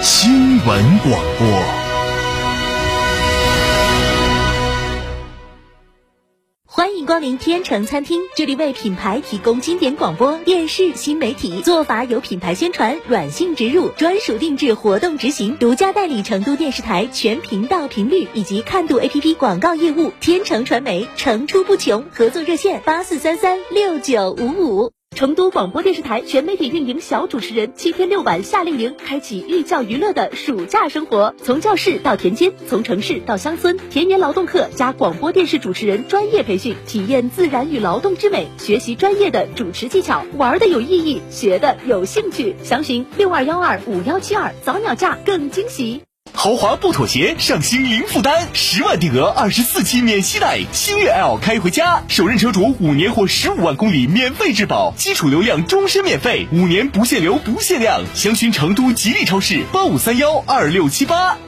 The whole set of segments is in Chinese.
新闻广播。欢迎光临天成餐厅，这里为品牌提供经典广播电视新媒体做法，有品牌宣传、软性植入、专属定制活动执行，独家代理成都电视台全频道频率以及看度 APP 广告业务。天成传媒层出不穷，合作热线八四三三六九五五。成都广播电视台全媒体运营小主持人，七天六晚夏令营，开启寓教于乐的暑假生活。从教室到田间，从城市到乡村，田园劳动课加广播电视主持人专业培训，体验自然与劳动之美，学习专业的主持技巧，玩的有意义，学的有兴趣。详询六二幺二五幺七二，早鸟价更惊喜。豪华不妥协，上新零负担，十万定额，二十四期免息贷，星越 L 开回家，首任车主五年或十五万公里免费质保，基础流量终身免费，五年不限流不限量，详询成都吉利超市八五三幺二六七八。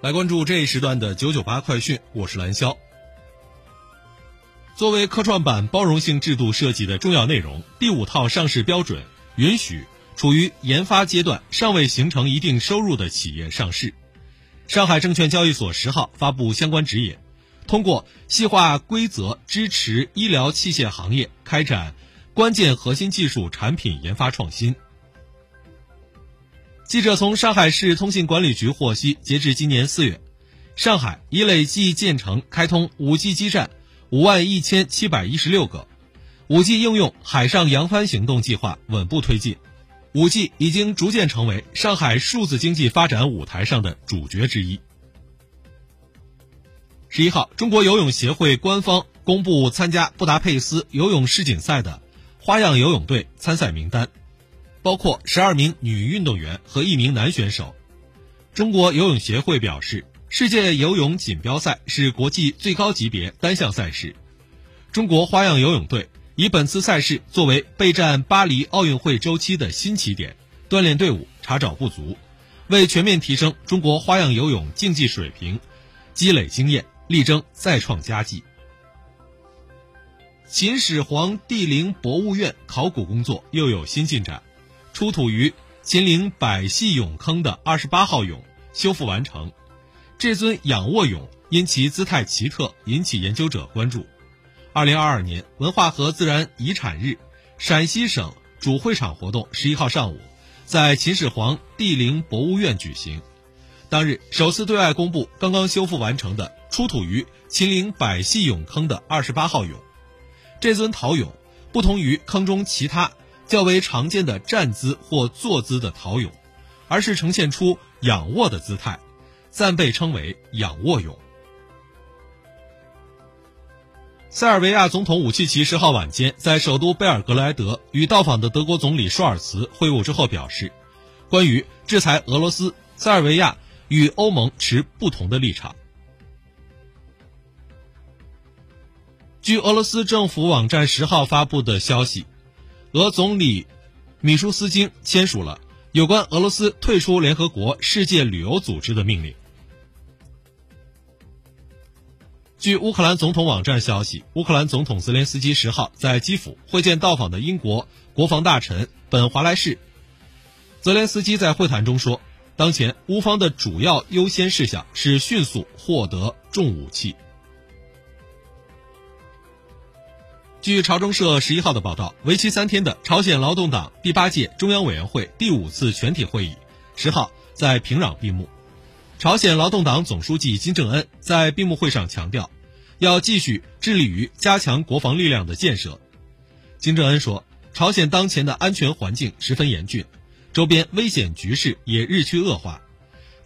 来关注这一时段的九九八快讯，我是蓝霄。作为科创板包容性制度设计的重要内容，第五套上市标准允许处于研发阶段、尚未形成一定收入的企业上市。上海证券交易所十号发布相关指引，通过细化规则支持医疗器械行业开展关键核心技术产品研发创新。记者从上海市通信管理局获悉，截至今年四月，上海已累计建成开通 5G 基站五万一千七百一十六个，5G 应用海上扬帆行动计划稳步推进，5G 已经逐渐成为上海数字经济发展舞台上的主角之一。十一号，中国游泳协会官方公布参加布达佩斯游泳世锦赛的花样游泳队参赛名单。包括十二名女运动员和一名男选手。中国游泳协会表示，世界游泳锦标赛是国际最高级别单项赛事。中国花样游泳队以本次赛事作为备战巴黎奥运会周期的新起点，锻炼队伍，查找不足，为全面提升中国花样游泳竞技水平，积累经验，力争再创佳绩。秦始皇帝陵博物院考古工作又有新进展。出土于秦陵百戏俑坑的二十八号俑修复完成，这尊仰卧俑因其姿态奇特引起研究者关注。二零二二年文化和自然遗产日，陕西省主会场活动十一号上午在秦始皇帝陵博物院举行，当日首次对外公布刚刚修复完成的出土于秦岭百戏俑坑的二十八号俑。这尊陶俑不同于坑中其他。较为常见的站姿或坐姿的陶俑，而是呈现出仰卧的姿态，暂被称为仰卧俑。塞尔维亚总统武契奇十号晚间在首都贝尔格莱德与到访的德国总理舒尔茨会晤之后表示，关于制裁俄罗斯，塞尔维亚与欧盟持不同的立场。据俄罗斯政府网站十号发布的消息。俄总理米舒斯京签署了有关俄罗斯退出联合国世界旅游组织的命令。据乌克兰总统网站消息，乌克兰总统泽连斯基十号在基辅会见到访的英国国防大臣本华莱士。泽连斯基在会谈中说，当前乌方的主要优先事项是迅速获得重武器。据朝中社十一号的报道，为期三天的朝鲜劳动党第八届中央委员会第五次全体会议十号在平壤闭幕。朝鲜劳动党总书记金正恩在闭幕会上强调，要继续致力于加强国防力量的建设。金正恩说，朝鲜当前的安全环境十分严峻，周边危险局势也日趋恶化。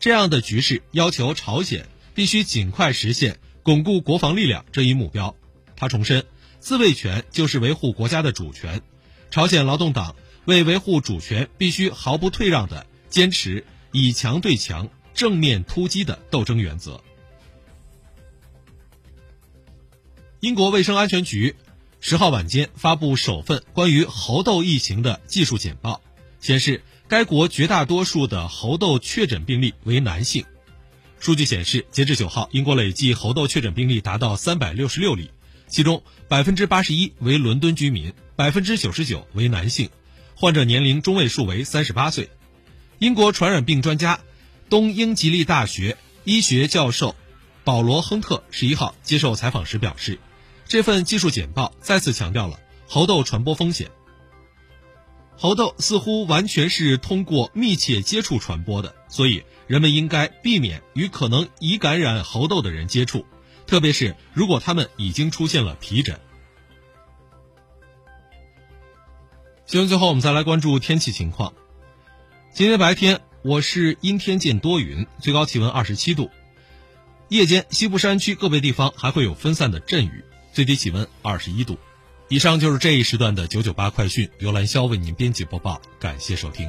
这样的局势要求朝鲜必须尽快实现巩固国防力量这一目标。他重申。自卫权就是维护国家的主权，朝鲜劳动党为维护主权，必须毫不退让地坚持以强对强、正面突击的斗争原则。英国卫生安全局十号晚间发布首份关于猴痘疫情的技术简报，显示该国绝大多数的猴痘确诊病例为男性。数据显示，截至九号，英国累计猴痘确诊病例达到三百六十六例。其中百分之八十一为伦敦居民，百分之九十九为男性，患者年龄中位数为三十八岁。英国传染病专家、东英吉利大学医学教授保罗·亨特十一号接受采访时表示，这份技术简报再次强调了猴痘传播风险。猴痘似乎完全是通过密切接触传播的，所以人们应该避免与可能已感染猴痘的人接触。特别是如果他们已经出现了皮疹。新闻最后，我们再来关注天气情况。今天白天我市阴天见多云，最高气温二十七度。夜间西部山区个别地方还会有分散的阵雨，最低气温二十一度。以上就是这一时段的九九八快讯，由兰霄为您编辑播报，感谢收听。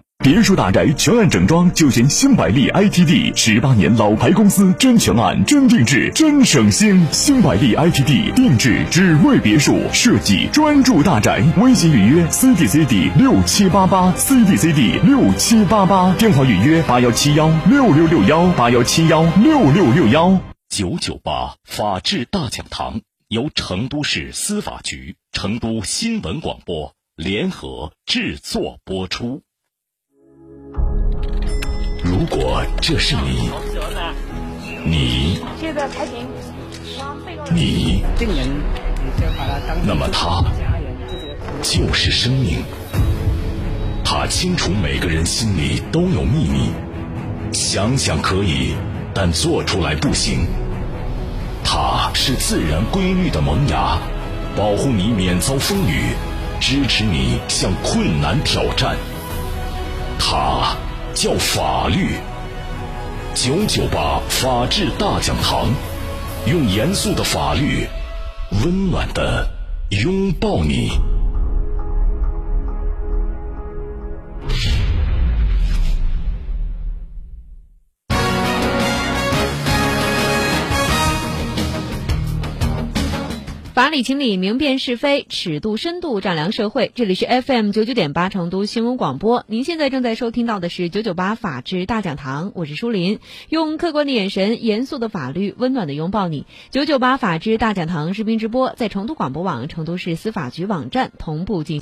别墅大宅全案整装就选新百利 ITD，十八年老牌公司，真全案、真定制、真省心。新百利 ITD 定制只为别墅设计，专注大宅。微信预约 CDCD 六七八八，CDCD 六七八八，电话预约八幺七幺六六六幺八幺七幺六六六幺。九九八法治大讲堂由成都市司法局、成都新闻广播联合制作播出。如果这是你，你，你，那么他就是生命。他清楚每个人心里都有秘密，想想可以，但做出来不行。他是自然规律的萌芽，保护你免遭风雨，支持你向困难挑战。他。叫法律，九九八法治大讲堂，用严肃的法律，温暖的拥抱你。法理情理，明辨是非，尺度深度丈量社会。这里是 FM 九九点八成都新闻广播，您现在正在收听到的是九九八法治大讲堂，我是舒林，用客观的眼神，严肃的法律，温暖的拥抱你。九九八法治大讲堂视频直播在成都广播网、成都市司法局网站同步进行。